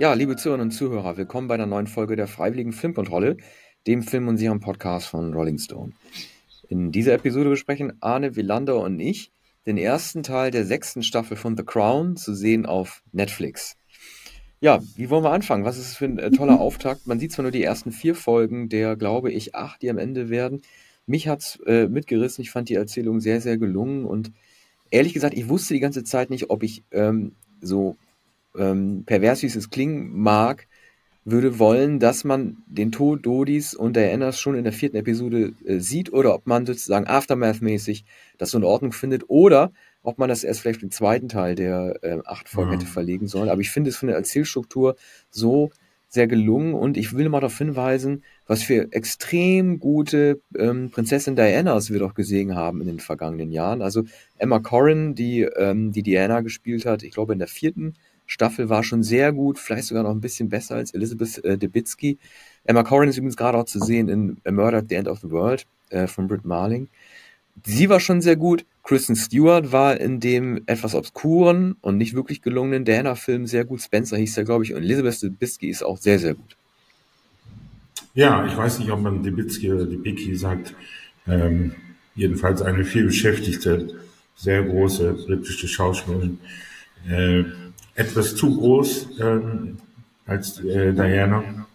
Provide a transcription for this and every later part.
Ja, liebe Zuhörerinnen und Zuhörer, willkommen bei einer neuen Folge der Freiwilligen Filmkontrolle, dem Film- und Serien-Podcast von Rolling Stone. In dieser Episode besprechen Arne Wielander und ich den ersten Teil der sechsten Staffel von The Crown, zu sehen auf Netflix. Ja, wie wollen wir anfangen? Was ist das für ein äh, toller Auftakt? Man sieht zwar nur die ersten vier Folgen, der, glaube ich, acht, die am Ende werden. Mich hat's äh, mitgerissen. Ich fand die Erzählung sehr, sehr gelungen und ehrlich gesagt, ich wusste die ganze Zeit nicht, ob ich ähm, so ähm, pervers wie es klingen mag, würde wollen, dass man den Tod Dodis und Dianas schon in der vierten Episode äh, sieht oder ob man sozusagen Aftermath-mäßig das so in Ordnung findet oder ob man das erst vielleicht im zweiten Teil der äh, acht Folgen mhm. hätte verlegen sollen. Aber ich finde es von der Erzählstruktur so sehr gelungen und ich will mal darauf hinweisen, was für extrem gute ähm, Prinzessin Dianas wir doch gesehen haben in den vergangenen Jahren. Also Emma Corrin, die ähm, die Diana gespielt hat, ich glaube in der vierten Staffel war schon sehr gut, vielleicht sogar noch ein bisschen besser als Elizabeth äh, Debicki. Emma Corrin ist übrigens gerade auch zu sehen in A Murder at the End of the World äh, von Britt Marling. Sie war schon sehr gut. Kristen Stewart war in dem etwas obskuren und nicht wirklich gelungenen Diana-Film sehr gut. Spencer hieß er, glaube ich. Und Elizabeth Debicki ist auch sehr, sehr gut. Ja, ich weiß nicht, ob man Debicki oder Debicki sagt. Ähm, jedenfalls eine vielbeschäftigte, sehr große britische Schauspielerin. Äh, etwas zu groß ähm, als äh, Diana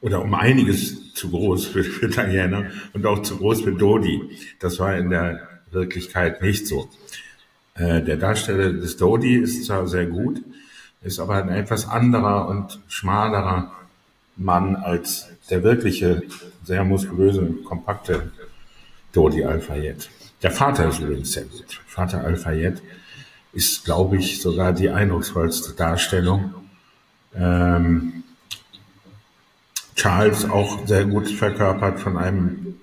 oder um einiges zu groß für, für Diana und auch zu groß für Dodi. Das war in der Wirklichkeit nicht so. Äh, der Darsteller des Dodi ist zwar sehr gut, ist aber ein etwas anderer und schmalerer Mann als der wirkliche, sehr muskulöse und kompakte Dodi Al-Fayed. Der Vater ist übrigens sehr gut. Vater Al-Fayed ist, glaube ich, sogar die eindrucksvollste Darstellung. Ähm, Charles auch sehr gut verkörpert von einem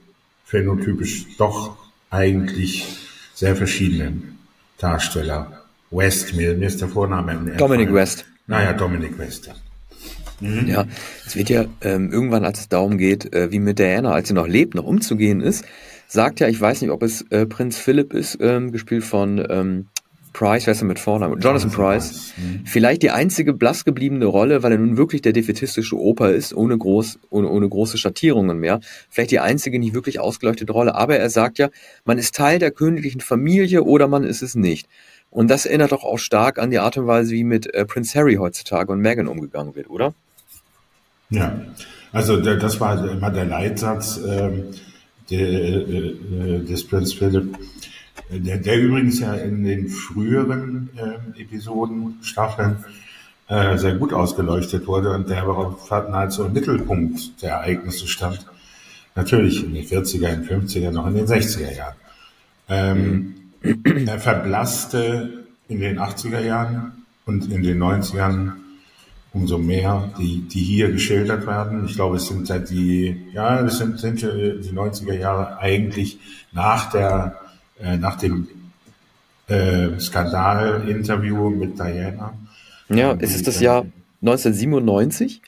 phänotypisch doch eigentlich sehr verschiedenen Darsteller. West, mir, mir ist der Vorname. Dominic West. Naja, Dominic West, ja. Mhm. Ja, es wird ja ähm, irgendwann, als es darum geht, äh, wie mit Diana, als sie noch lebt, noch umzugehen ist, sagt ja, ich weiß nicht, ob es äh, Prinz Philipp ist, ähm, gespielt von ähm, Price, wer ist denn mit Vornamen? Jonathan, Price. Mhm. Vielleicht die einzige blass gebliebene Rolle, weil er nun wirklich der defetistische Oper ist, ohne, groß, ohne, ohne große Schattierungen mehr. Vielleicht die einzige nicht wirklich ausgeleuchtete Rolle. Aber er sagt ja, man ist Teil der königlichen Familie oder man ist es nicht. Und das erinnert doch auch stark an die Art und Weise, wie mit äh, Prince Harry heutzutage und Meghan umgegangen wird, oder? Ja, also der, das war immer der Leitsatz ähm, der, äh, äh des Prince Philip der, der übrigens ja in den früheren äh, Episoden, Staffeln, äh, sehr gut ausgeleuchtet wurde und der aber nahezu im Mittelpunkt der Ereignisse stand. Natürlich in den 40er, in den 50er, noch in den 60er Jahren. Ähm, mhm. Er verblasste in den 80er Jahren und in den 90ern umso mehr, die, die hier geschildert werden. Ich glaube, es sind ja die, ja, es sind, sind die 90er Jahre eigentlich nach der äh, nach dem äh, Skandal-Interview mit Diana. Ja, es ist das Jahr 1997.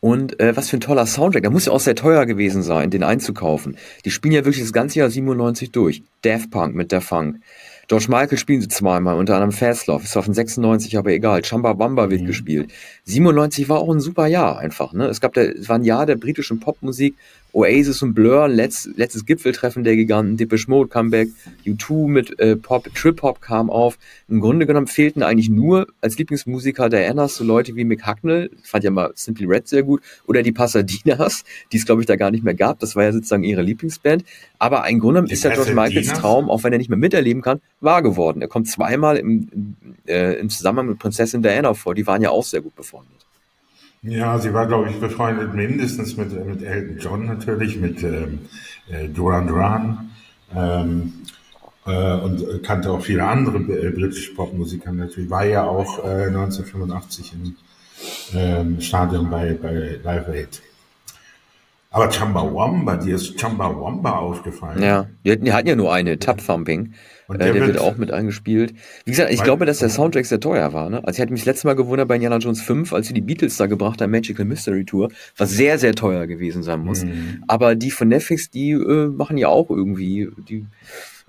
Und äh, was für ein toller Soundtrack. Der muss ja auch sehr teuer gewesen sein, den einzukaufen. Die spielen ja wirklich das ganze Jahr 97 durch. Daft Punk mit der Funk. George Michael spielen sie zweimal, unter anderem Fastlove, ist zwar von 96, aber egal. Chamba Bamba wird mhm. gespielt. 97 war auch ein super Jahr einfach, ne? Es gab der, es war ein Jahr der britischen Popmusik, Oasis und Blur, letzt, letztes Gipfeltreffen der Giganten, Depeche Mode Comeback, U2 mit äh, Pop, Trip Hop kam auf. Im Grunde genommen fehlten eigentlich nur als Lieblingsmusiker Dianas so Leute wie Mick Hucknall, fand ja mal Simply Red sehr gut, oder die Passadinas, die es glaube ich da gar nicht mehr gab. Das war ja sozusagen ihre Lieblingsband. Aber im Grunde ist ja George Michaels Traum, auch wenn er nicht mehr miterleben kann, wahr geworden. Er kommt zweimal im, äh, im Zusammenhang mit Prinzessin Diana vor. Die waren ja auch sehr gut befreundet. Ja, sie war, glaube ich, befreundet mindestens mit, mit Elton John natürlich, mit ähm, äh, Duran Duran ähm, äh, und kannte auch viele andere äh, britische Popmusiker natürlich. War ja auch äh, 1985 im ähm, Stadion bei, bei Live Aid. Aber Chumbawamba, dir ist Chumbawamba aufgefallen. Ja, die hatten, die hatten ja nur eine, Tap Thumping. Und der, äh, der wird, wird, auch mit eingespielt. Wie gesagt, ich glaube, dass der Soundtrack sehr teuer war. Ne? Also ich hatte mich das letzte Mal gewundert bei Indiana Jones 5, als sie die Beatles da gebracht haben, Magical Mystery Tour, was sehr, sehr teuer gewesen sein muss. Mhm. Aber die von Netflix, die äh, machen ja auch irgendwie, die,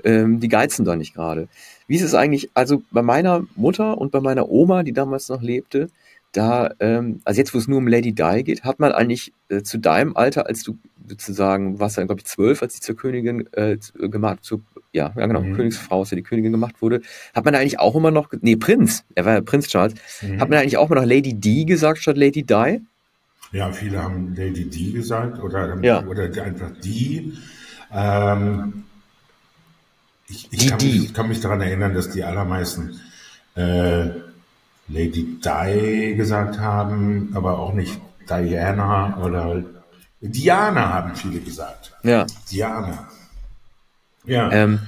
ähm, die geizen da nicht gerade. Wie ist es eigentlich, also bei meiner Mutter und bei meiner Oma, die damals noch lebte, da, ähm, also jetzt, wo es nur um Lady Di geht, hat man eigentlich äh, zu deinem Alter, als du sozusagen, warst dann, glaube ich, zwölf, als sie zur Königin äh, gemacht, zu, ja, ja genau, mhm. Königsfrau, als sie die Königin gemacht wurde, hat man eigentlich auch immer noch, nee, Prinz, er war ja Prinz Charles, mhm. hat man eigentlich auch immer noch Lady Di gesagt statt Lady Di? Ja, viele haben Lady Di gesagt oder, ja. oder einfach die. Ähm, ich, ich, die, kann, die. ich kann mich daran erinnern, dass die allermeisten äh, Lady Di gesagt haben, aber auch nicht Diana oder Diana haben viele gesagt. Ja. Diana. Ja. Ähm,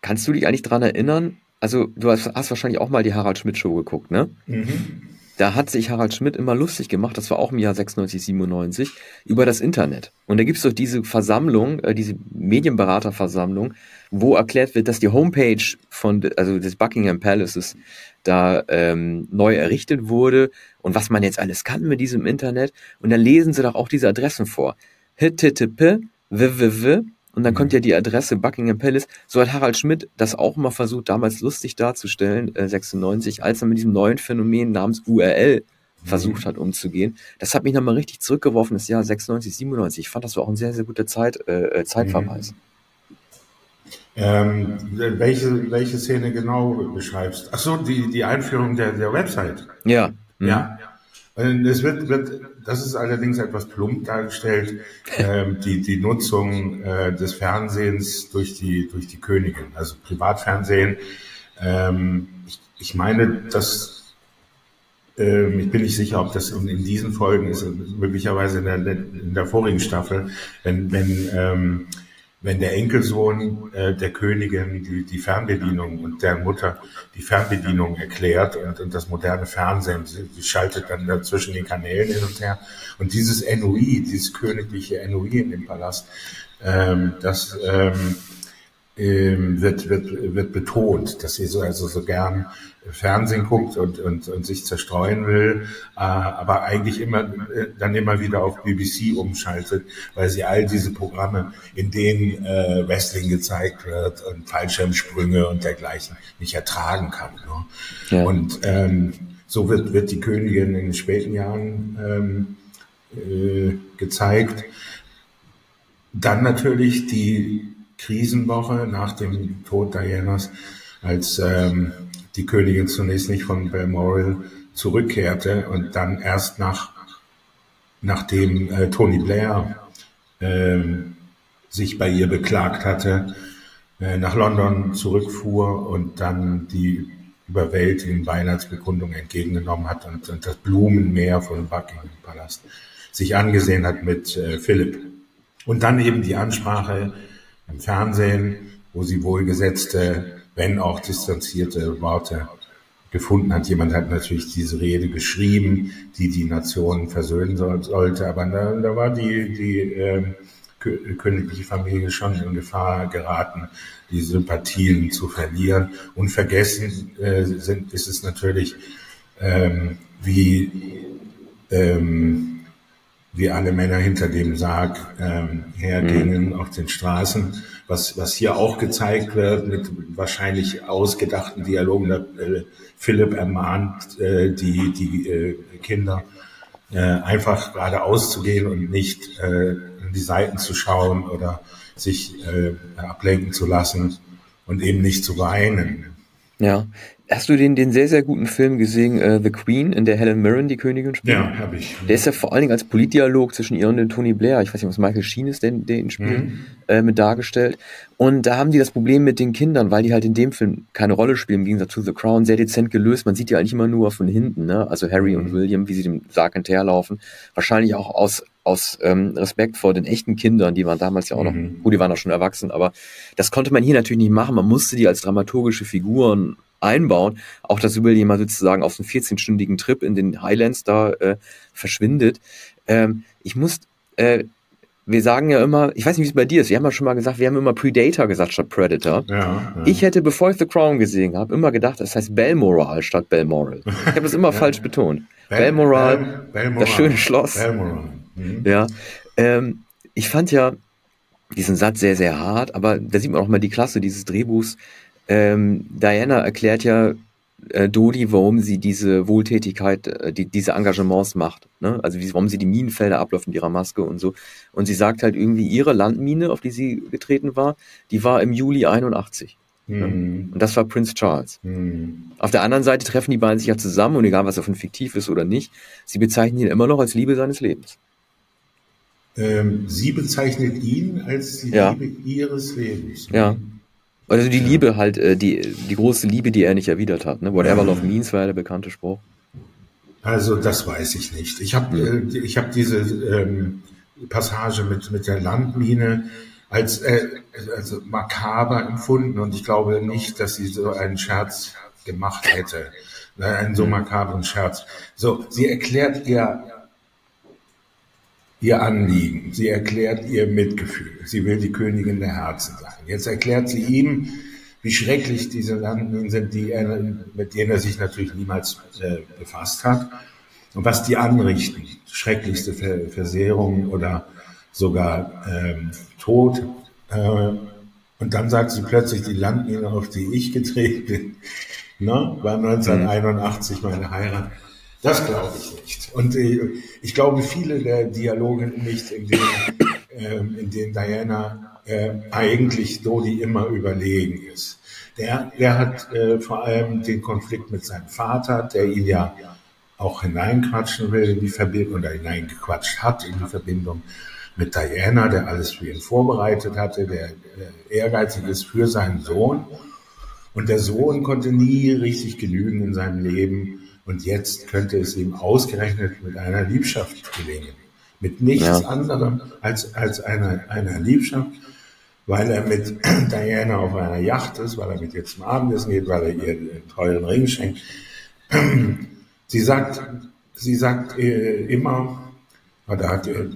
kannst du dich eigentlich daran erinnern? Also, du hast, hast, wahrscheinlich auch mal die Harald Schmidt Show geguckt, ne? Mhm. Da hat sich Harald Schmidt immer lustig gemacht, das war auch im Jahr 96, 97, über das Internet. Und da gibt es doch diese Versammlung, äh, diese Medienberaterversammlung, wo erklärt wird, dass die Homepage von, also des Buckingham Palaces da ähm, neu errichtet wurde und was man jetzt alles kann mit diesem Internet. Und dann lesen sie doch auch diese Adressen vor. http www und dann kommt ja die Adresse Buckingham Palace. So hat Harald Schmidt das auch mal versucht, damals lustig darzustellen, äh, 96, als er mit diesem neuen Phänomen namens URL versucht hat umzugehen. Das hat mich nochmal richtig zurückgeworfen, das Jahr 96, 97. Ich fand, das war auch ein sehr, sehr guter Zeit, äh, äh Zeitverweis. Mhm. Ähm, welche, welche Szene genau beschreibst? Ach so, die, die Einführung der, der Website. Ja. Mhm. Ja. Es wird, wird, das ist allerdings etwas plump dargestellt, ähm, die, die Nutzung äh, des Fernsehens durch die, durch die Königin, also Privatfernsehen. Ähm, ich, ich meine, dass ähm, ich bin nicht sicher, ob das in, in diesen Folgen ist, möglicherweise in der, in der vorigen Staffel, wenn, wenn ähm, wenn der Enkelsohn äh, der Königin die, die Fernbedienung und der Mutter die Fernbedienung erklärt und, und das moderne Fernsehen, sie schaltet dann da zwischen den Kanälen hin und her. Und dieses Enui, dieses königliche Enui in dem Palast, ähm, das ähm, ähm, wird, wird, wird betont, dass sie so, also so gern Fernsehen guckt und, und, und sich zerstreuen will, äh, aber eigentlich immer äh, dann immer wieder auf BBC umschaltet, weil sie all diese Programme, in denen äh, Wrestling gezeigt wird und Fallschirmsprünge und dergleichen nicht ertragen kann. Ne? Ja. Und ähm, so wird, wird die Königin in den späten Jahren ähm, äh, gezeigt. Dann natürlich die Krisenwoche nach dem Tod Dianas, als ähm, die Königin zunächst nicht von Balmoral zurückkehrte und dann erst nach, nachdem äh, Tony Blair äh, sich bei ihr beklagt hatte, äh, nach London zurückfuhr und dann die überwältigende Weihnachtsbekundung entgegengenommen hat und, und das Blumenmeer von Buckingham Palast sich angesehen hat mit äh, Philipp. Und dann eben die Ansprache im Fernsehen, wo sie wohlgesetzte wenn auch distanzierte Worte gefunden hat. Jemand hat natürlich diese Rede geschrieben, die die Nationen versöhnen soll, sollte, aber da, da war die, die äh, königliche Familie schon in Gefahr geraten, die Sympathien zu verlieren. Und vergessen äh, sind, ist es natürlich, ähm, wie ähm, wie alle Männer hinter dem Sarg ähm, hergingen mhm. auf den Straßen, was, was hier auch gezeigt wird mit wahrscheinlich ausgedachten Dialogen. Da, äh, Philipp ermahnt äh, die, die äh, Kinder, äh, einfach geradeaus zu gehen und nicht äh, in die Seiten zu schauen oder sich äh, ablenken zu lassen und eben nicht zu weinen. Ja, Hast du den, den sehr, sehr guten Film gesehen, uh, The Queen, in der Helen Mirren die Königin spielt? Ja, habe ich. Der ist ja vor allen Dingen als Politdialog zwischen ihr und dem Tony Blair, ich weiß nicht, was Michael Sheen ist, den, den spielt, mhm. äh, mit dargestellt. Und da haben die das Problem mit den Kindern, weil die halt in dem Film keine Rolle spielen, im Gegensatz zu The Crown, sehr dezent gelöst. Man sieht die eigentlich immer nur von hinten, ne? Also Harry mhm. und William, wie sie dem Sarg hinterherlaufen. Wahrscheinlich auch aus, aus ähm, Respekt vor den echten Kindern, die waren damals ja auch noch, mhm. gut, die waren auch schon erwachsen, aber das konnte man hier natürlich nicht machen. Man musste die als dramaturgische Figuren einbauen. Auch, dass William mal sozusagen auf einen 14-stündigen Trip in den Highlands da äh, verschwindet. Ähm, ich muss, äh, wir sagen ja immer, ich weiß nicht, wie es bei dir ist, wir haben ja schon mal gesagt, wir haben immer Predator gesagt statt Predator. Ja, ja. Ich hätte, bevor ich The Crown gesehen habe, immer gedacht, das heißt Balmoral statt Balmoral. Ich habe das immer falsch betont. Bal Balmoral, Bal Balmoral, das schöne Schloss. Balmoral. Mhm. Ja, ähm, ich fand ja diesen Satz sehr, sehr hart, aber da sieht man auch mal die Klasse dieses Drehbuchs. Ähm, Diana erklärt ja äh, Dodi, warum sie diese Wohltätigkeit, äh, die, diese Engagements macht. Ne? Also wie, warum sie die Minenfelder abläuft mit ihrer Maske und so. Und sie sagt halt irgendwie, ihre Landmine, auf die sie getreten war, die war im Juli 81. Mhm. Und das war Prince Charles. Mhm. Auf der anderen Seite treffen die beiden sich ja zusammen und egal was davon fiktiv ist oder nicht, sie bezeichnen ihn immer noch als Liebe seines Lebens. Ähm, sie bezeichnet ihn als die ja. Liebe ihres Lebens. Ja. Also die ja. Liebe halt, äh, die, die große Liebe, die er nicht erwidert hat. Ne? Whatever Love Means war ja der bekannte Spruch. Also das weiß ich nicht. Ich habe äh, ich hab diese ähm, Passage mit, mit der Landmine als äh, also makaber empfunden und ich glaube nicht, dass sie so einen Scherz gemacht hätte. Ne, einen so makabren Scherz. So, sie erklärt ihr ihr Anliegen. Sie erklärt ihr Mitgefühl. Sie will die Königin der Herzen sein. Jetzt erklärt sie ihm, wie schrecklich diese Landminen sind, die er, mit denen er sich natürlich niemals äh, befasst hat. Und was die anrichten, schrecklichste Versehrungen oder sogar ähm, Tod. Äh, und dann sagt sie plötzlich, die Landmine, auf die ich getreten bin, ne, war 1981 meine Heirat. Das glaube ich nicht. Und äh, ich glaube, viele der Dialoge nicht, in denen, äh, in denen Diana äh, eigentlich Dodi immer überlegen ist. Der, der hat äh, vor allem den Konflikt mit seinem Vater, der ihn ja auch hineinquatschen will in die Verbindung oder hineingequatscht hat in die Verbindung mit Diana, der alles für ihn vorbereitet hatte, der ehrgeizig ist für seinen Sohn. Und der Sohn konnte nie richtig genügen in seinem Leben und jetzt könnte es ihm ausgerechnet mit einer Liebschaft gelingen. Mit nichts ja. anderem als, als einer, einer Liebschaft, weil er mit Diana auf einer Yacht ist, weil er mit ihr zum Abendessen geht, weil er ihr einen teuren Ring schenkt. Sie sagt, sie sagt äh, immer, oder hat, äh,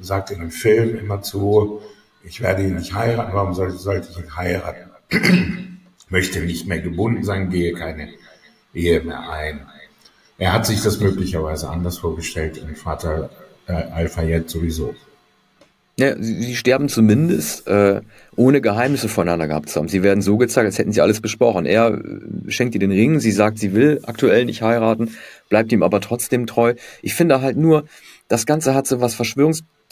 sagt in einem Film immer zu, ich werde ihn nicht heiraten, warum sollte, sollte ich ihn heiraten? Möchte nicht mehr gebunden sein, gehe keine Ehe mehr ein. Er hat sich das möglicherweise anders vorgestellt und Vater äh, Al-Fayed sowieso. Ja, sie, sie sterben zumindest, äh, ohne Geheimnisse voneinander gehabt zu haben. Sie werden so gezeigt, als hätten sie alles besprochen. Er äh, schenkt ihr den Ring, sie sagt, sie will aktuell nicht heiraten, bleibt ihm aber trotzdem treu. Ich finde halt nur, das Ganze hat so was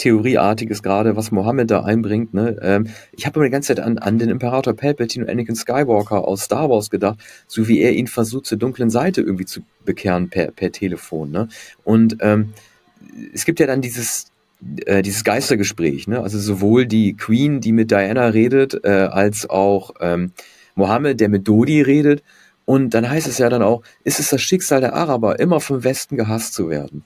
Verschwörungstheorieartiges gerade, was Mohammed da einbringt. Ne? Ähm, ich habe immer die ganze Zeit an, an den Imperator Palpatine und Anakin Skywalker aus Star Wars gedacht, so wie er ihn versucht, zur dunklen Seite irgendwie zu bekehren per, per Telefon. Ne? Und ähm, es gibt ja dann dieses äh, dieses Geistergespräch, ne? Also sowohl die Queen, die mit Diana redet, äh, als auch ähm, Mohammed, der mit Dodi redet. Und dann heißt es ja dann auch, ist es das Schicksal der Araber, immer vom Westen gehasst zu werden.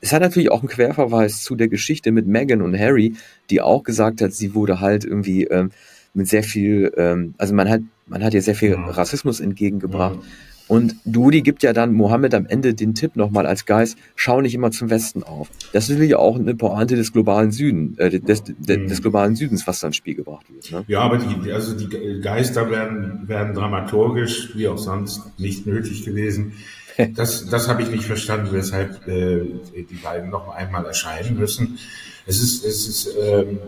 Es hat natürlich auch einen Querverweis zu der Geschichte mit Meghan und Harry, die auch gesagt hat, sie wurde halt irgendwie ähm, mit sehr viel, ähm, also man hat, man hat ihr sehr viel Rassismus entgegengebracht. Ja. Und Dudi gibt ja dann Mohammed am Ende den Tipp nochmal als Geist, schau nicht immer zum Westen auf. Das ist ja auch eine Pointe des globalen Süden, äh, des, des, mhm. des globalen Südens, was dann ins Spiel gebracht wird. Ne? Ja, aber die, also die Geister werden, werden dramaturgisch, wie auch sonst, nicht nötig gewesen. Das, das habe ich nicht verstanden, weshalb äh, die beiden noch einmal erscheinen müssen. Es ist, es ist, ähm,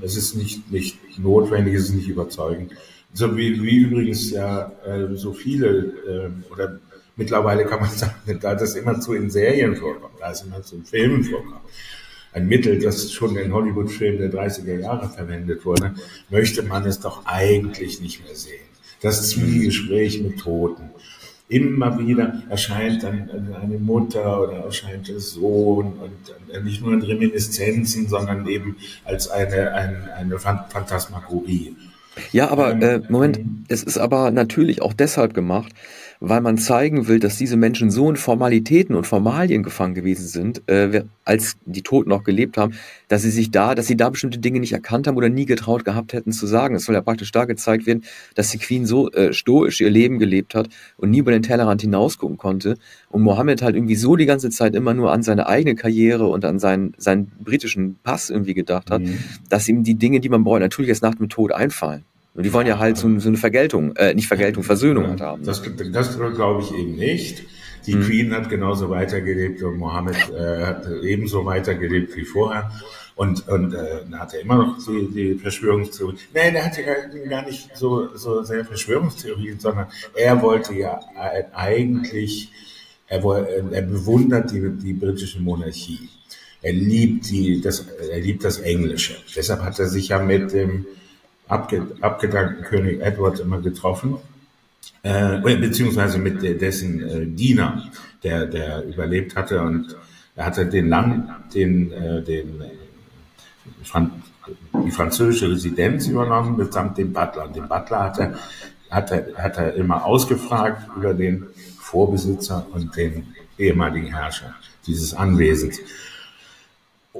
es ist nicht, nicht notwendig, es ist nicht überzeugend. So wie, wie übrigens ja äh, so viele, äh, oder mittlerweile kann man sagen, da das immer zu in Serien vorkommt, da es immer zu in Filmen vorkommt, ein Mittel, das schon in Hollywood-Filmen der 30er Jahre verwendet wurde, möchte man es doch eigentlich nicht mehr sehen. Das Zwiegespräch mit Toten. Immer wieder erscheint dann eine Mutter oder erscheint der Sohn und nicht nur in Reminiszenzen, sondern eben als eine, eine, eine Phantasmagorie. Ja, aber äh, Moment, es ist aber natürlich auch deshalb gemacht, weil man zeigen will, dass diese Menschen so in Formalitäten und Formalien gefangen gewesen sind, äh, als die Toten noch gelebt haben, dass sie sich da, dass sie da bestimmte Dinge nicht erkannt haben oder nie getraut gehabt hätten zu sagen. Es soll ja praktisch da gezeigt werden, dass die Queen so äh, stoisch ihr Leben gelebt hat und nie über den Tellerrand hinausgucken konnte und Mohammed halt irgendwie so die ganze Zeit immer nur an seine eigene Karriere und an seinen, seinen britischen Pass irgendwie gedacht hat, mhm. dass ihm die Dinge, die man braucht, natürlich erst nach dem Tod einfallen. Und die wollen ja halt so, so eine Vergeltung, äh, nicht Vergeltung, Versöhnung ja, halt haben. Das, das glaube ich eben nicht. Die hm. Queen hat genauso weitergelebt und Mohammed äh, hat ebenso weitergelebt wie vorher. Und, und äh, hat er immer noch die, die Verschwörungstheorie. Nein, der hatte ja gar nicht so, so sehr Verschwörungstheorien, sondern er wollte ja eigentlich, er, wollte, er bewundert die, die britische Monarchie. Er liebt, die, das, er liebt das Englische. Deshalb hat er sich ja mit dem abgedankten König Edward immer getroffen, äh, beziehungsweise mit dessen äh, Diener, der, der überlebt hatte und er hatte den Land, den, äh, den die französische Residenz übernommen, mitsamt dem Butler. Und den Butler hat er, hat er, hat er immer ausgefragt über den Vorbesitzer und den ehemaligen Herrscher dieses Anwesens.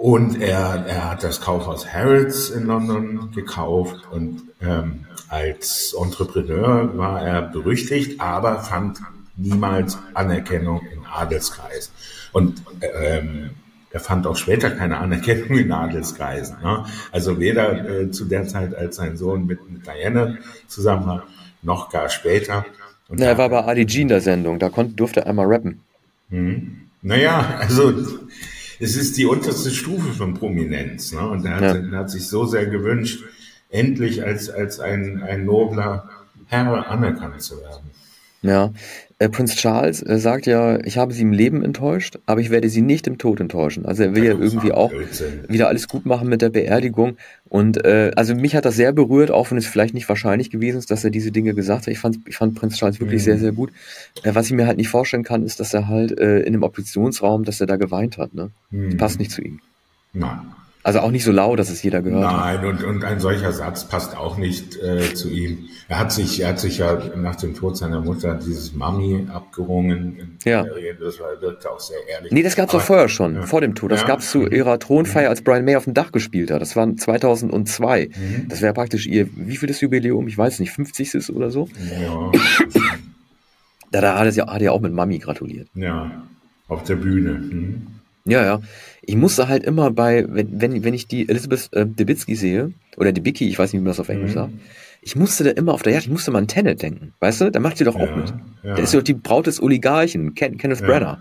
Und er, er hat das Kaufhaus Harrods in London gekauft und ähm, als Entrepreneur war er berüchtigt, aber fand niemals Anerkennung im Adelskreis. Und ähm, er fand auch später keine Anerkennung in Adelskreisen. Ne? Also weder äh, zu der Zeit, als sein Sohn mit, mit Diana zusammen war, noch gar später. Und Na, er war bei Ali G in der Sendung, da konnte, durfte er einmal rappen. Mhm. Naja, also es ist die unterste Stufe von Prominenz. Ne? Und er hat, ja. hat sich so sehr gewünscht, endlich als, als ein, ein nobler Herr anerkannt zu werden. Ja, äh, Prinz Charles äh, sagt ja, ich habe sie im Leben enttäuscht, aber ich werde sie nicht im Tod enttäuschen. Also er will ja irgendwie auch wieder alles gut machen mit der Beerdigung. Und äh, also mich hat das sehr berührt, auch wenn es vielleicht nicht wahrscheinlich gewesen ist, dass er diese Dinge gesagt hat. Ich fand, ich fand Prinz Charles wirklich mhm. sehr, sehr gut. Äh, was ich mir halt nicht vorstellen kann, ist, dass er halt äh, in dem Oppositionsraum, dass er da geweint hat. Ne? Mhm. Das passt nicht zu ihm. Nein. Also auch nicht so laut, dass es jeder gehört Nein, hat. und, und ein solcher Satz passt auch nicht äh, zu ihm. Er hat sich, er hat sich ja nach dem Tod seiner Mutter dieses Mami abgerungen. Ja. Das war, wirkte auch sehr ehrlich. Nee, das gab es auch vorher schon, ja. vor dem Tod. Das ja. gab es zu ihrer Thronfeier, als Brian May auf dem Dach gespielt hat. Das war 2002. Mhm. Das wäre praktisch ihr, wie viel das Jubiläum? Ich weiß nicht, 50. oder so? Ja. da, da hat er ja, auch mit Mami gratuliert. Ja, auf der Bühne. Mhm. Ja, ja. Ich musste halt immer bei, wenn, wenn, wenn ich die Elizabeth äh, Debicki sehe, oder Debicki, ich weiß nicht, wie man das auf Englisch mhm. sagt, ich musste da immer auf der Jagd, ich musste mal an Tenet denken, weißt du? Da macht sie doch auch ja, mit. Ja. Der ist ja die Braut des Oligarchen, Ken, Kenneth ja. Branagh.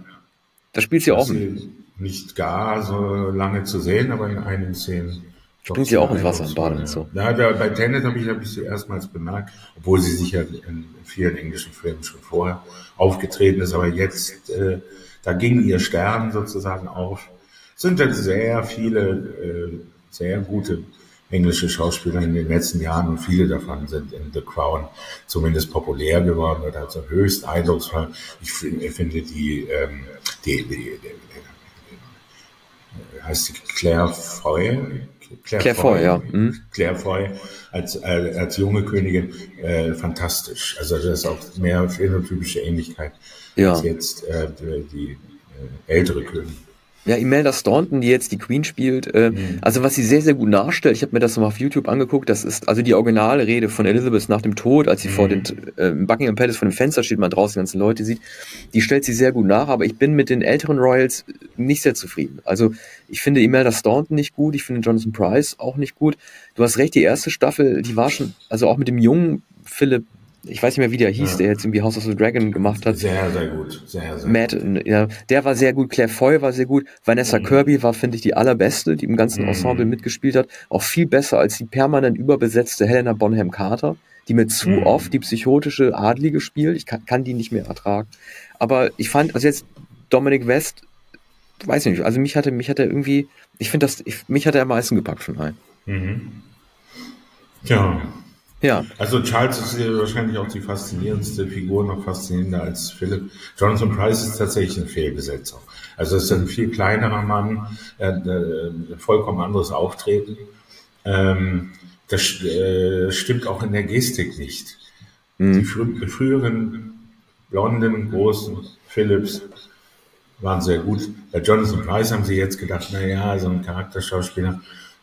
Da spielt sie auch mit. Nicht gar so lange zu sehen, aber in einigen Szenen. Springt sie auch ins Wasser im Bad und so. Ja, da, bei Tenet habe ich, hab ich sie erstmals bemerkt, obwohl sie sicher in vielen englischen Filmen schon vorher aufgetreten ist, aber jetzt, äh, da ging ihr Stern sozusagen auf. Es sind dann sehr viele, äh, sehr gute englische Schauspieler in den letzten Jahren und viele davon sind in The Crown zumindest populär geworden oder also höchst eindrucksvoll. Ich finde die, ähm, die, die, die, die heißt die Claire Foy? Claire, Claire Foy, ja. Mhm. Claire Foy als, äh, als junge Königin äh, fantastisch. Also das ist auch mehr phänotypische Ähnlichkeit ja. als jetzt äh, die, äh, ältere Königin. Ja, Imelda Staunton, die jetzt die Queen spielt, äh, mhm. also was sie sehr, sehr gut nachstellt, ich habe mir das mal auf YouTube angeguckt, das ist also die originale Rede von Elizabeth nach dem Tod, als sie mhm. vor dem äh, Buckingham Palace vor dem Fenster steht, man draußen die ganzen Leute sieht, die stellt sie sehr gut nach, aber ich bin mit den älteren Royals nicht sehr zufrieden. Also ich finde Imelda Staunton nicht gut, ich finde Jonathan Price auch nicht gut. Du hast recht, die erste Staffel, die war schon, also auch mit dem jungen Philipp ich weiß nicht mehr, wie der hieß, ja. der jetzt irgendwie House of the Dragon gemacht hat. Sehr, sehr gut. Sehr, sehr Matt, ja, der war sehr gut. Claire Foy war sehr gut. Vanessa mhm. Kirby war, finde ich, die allerbeste, die im ganzen mhm. Ensemble mitgespielt hat. Auch viel besser als die permanent überbesetzte Helena Bonham Carter, die mir zu mhm. oft die psychotische Adlige spielt. Ich kann, kann die nicht mehr ertragen. Aber ich fand, also jetzt Dominic West, weiß nicht, also mich hatte, mich hat er irgendwie, ich finde das, ich, mich hat er am meisten gepackt von allen. Mhm. Ja. Ja. Also Charles ist wahrscheinlich auch die faszinierendste Figur, noch faszinierender als Philipp. Jonathan Price ist tatsächlich eine Fehlbesetzung. Also es ist ein viel kleinerer Mann, äh, äh, vollkommen anderes Auftreten. Ähm, das äh, stimmt auch in der Gestik nicht. Mhm. Die frü früheren blonden, großen Philips waren sehr gut. Bei Jonathan Price haben sie jetzt gedacht, na ja, so ein Charakterschauspieler,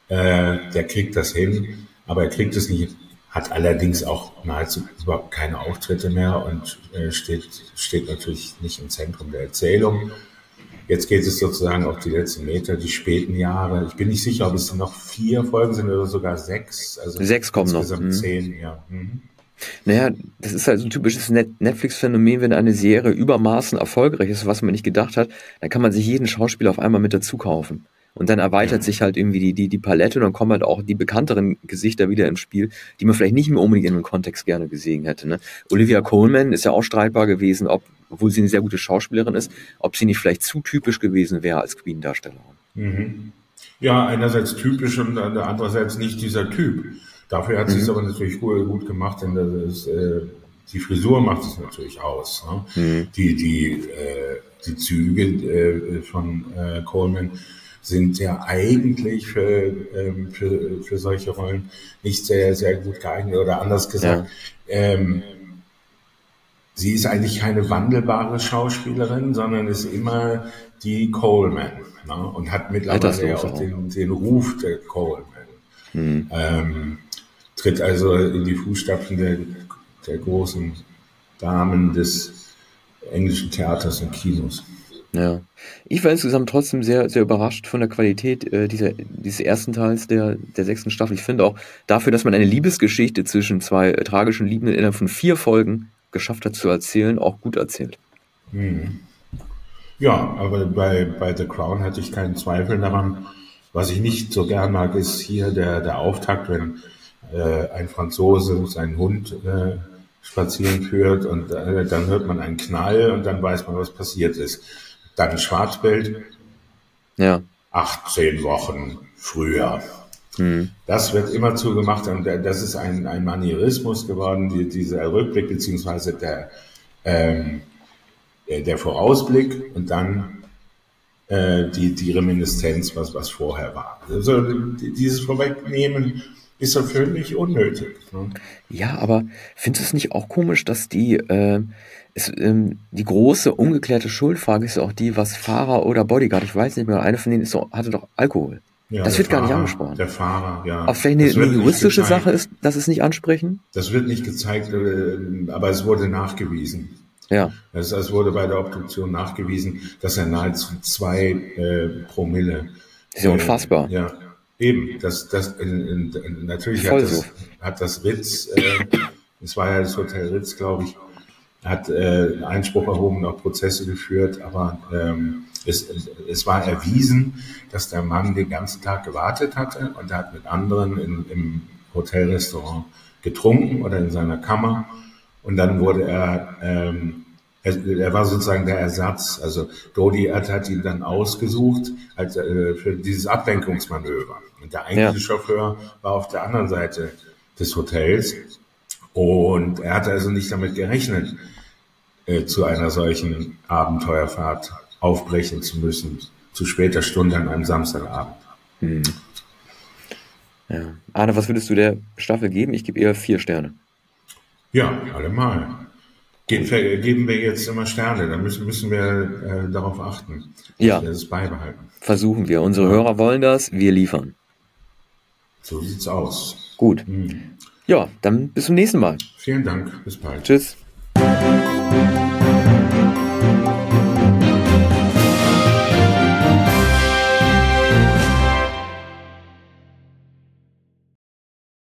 äh, der kriegt das hin, aber er kriegt es nicht hat allerdings auch nahezu überhaupt keine Auftritte mehr und äh, steht, steht natürlich nicht im Zentrum der Erzählung. Jetzt geht es sozusagen auf die letzten Meter, die späten Jahre. Ich bin nicht sicher, ob es noch vier Folgen sind oder sogar sechs. Also sechs kommen noch. Mhm. Zehn, ja. Mhm. Naja, das ist halt so ein typisches Netflix-Phänomen, wenn eine Serie übermaßen erfolgreich ist, was man nicht gedacht hat, dann kann man sich jeden Schauspieler auf einmal mit dazu kaufen. Und dann erweitert sich halt irgendwie die, die, die Palette und dann kommen halt auch die bekannteren Gesichter wieder ins Spiel, die man vielleicht nicht mehr unbedingt in dem Kontext gerne gesehen hätte. Ne? Olivia Coleman ist ja auch streitbar gewesen, ob, obwohl sie eine sehr gute Schauspielerin ist, ob sie nicht vielleicht zu typisch gewesen wäre als Queen-Darstellerin. Mhm. Ja, einerseits typisch und andererseits nicht dieser Typ. Dafür hat mhm. sie es aber natürlich gut, gut gemacht, denn das ist, äh, die Frisur macht es natürlich aus. Ne? Mhm. Die, die, äh, die Züge äh, von äh, Coleman sind ja eigentlich für, ähm, für, für solche Rollen nicht sehr, sehr gut geeignet oder anders gesagt, ja. ähm, sie ist eigentlich keine wandelbare Schauspielerin, sondern ist immer die Coleman ne? und hat mittlerweile ja auch den, den Ruf der Coleman. Mhm. Ähm, tritt also in die Fußstapfen der, der großen Damen des englischen Theaters und Kinos. Ja. Ich war insgesamt trotzdem sehr, sehr überrascht von der Qualität äh, dieser, dieses ersten Teils der, der sechsten Staffel. Ich finde auch dafür, dass man eine Liebesgeschichte zwischen zwei äh, tragischen Liebenden innerhalb von vier Folgen geschafft hat zu erzählen, auch gut erzählt. Hm. Ja, aber bei, bei The Crown hatte ich keinen Zweifel daran. Was ich nicht so gern mag, ist hier der, der Auftakt, wenn äh, ein Franzose seinen Hund äh, spazieren führt und äh, dann hört man einen Knall und dann weiß man, was passiert ist. Dann Schwarzbild. Ja. 18 Wochen früher. Mhm. Das wird immer zugemacht und das ist ein, ein Manierismus geworden, die, dieser Rückblick beziehungsweise der, ähm, der Vorausblick und dann äh, die, die Reminiszenz, was, was vorher war. Also dieses Vorwegnehmen ist ja völlig unnötig. Ne? Ja, aber findest du es nicht auch komisch, dass die, äh, es, ähm, die große ungeklärte Schuldfrage ist auch die, was Fahrer oder Bodyguard, ich weiß nicht mehr, eine von denen ist so, hatte doch Alkohol. Ja, das wird Fahrer, gar nicht angesprochen. Der Fahrer, ja. Ob vielleicht eine, eine juristische Sache ist, dass es nicht ansprechen? Das wird nicht gezeigt, äh, aber es wurde nachgewiesen. Ja. Es, es wurde bei der Obduktion nachgewiesen, dass er nahezu zwei äh, Promille. Das ist ja unfassbar. Äh, ja, Eben, das, das, in, in, natürlich hat das, hat das Ritz, äh, es war ja das Hotel Ritz, glaube ich, hat äh, Einspruch erhoben, auch Prozesse geführt, aber ähm, es, es war erwiesen, dass der Mann den ganzen Tag gewartet hatte und er hat mit anderen in, im Hotelrestaurant getrunken oder in seiner Kammer und dann wurde er ähm, er, er war sozusagen der Ersatz. Also Dodi hat, hat ihn dann ausgesucht als, äh, für dieses Ablenkungsmanöver. Und der eigentliche ja. Chauffeur war auf der anderen Seite des Hotels. Und er hatte also nicht damit gerechnet, äh, zu einer solchen Abenteuerfahrt aufbrechen zu müssen, zu später Stunde an einem Samstagabend. Hm. Ja. Arne, was würdest du der Staffel geben? Ich gebe eher vier Sterne. Ja, allemal. Geben wir jetzt immer Sterne, da müssen, müssen wir äh, darauf achten, ja. dass wir das beibehalten. Versuchen wir. Unsere. Hörer wollen das, wir liefern. So sieht's aus. Gut. Mhm. Ja, dann bis zum nächsten Mal. Vielen Dank. Bis bald. Tschüss.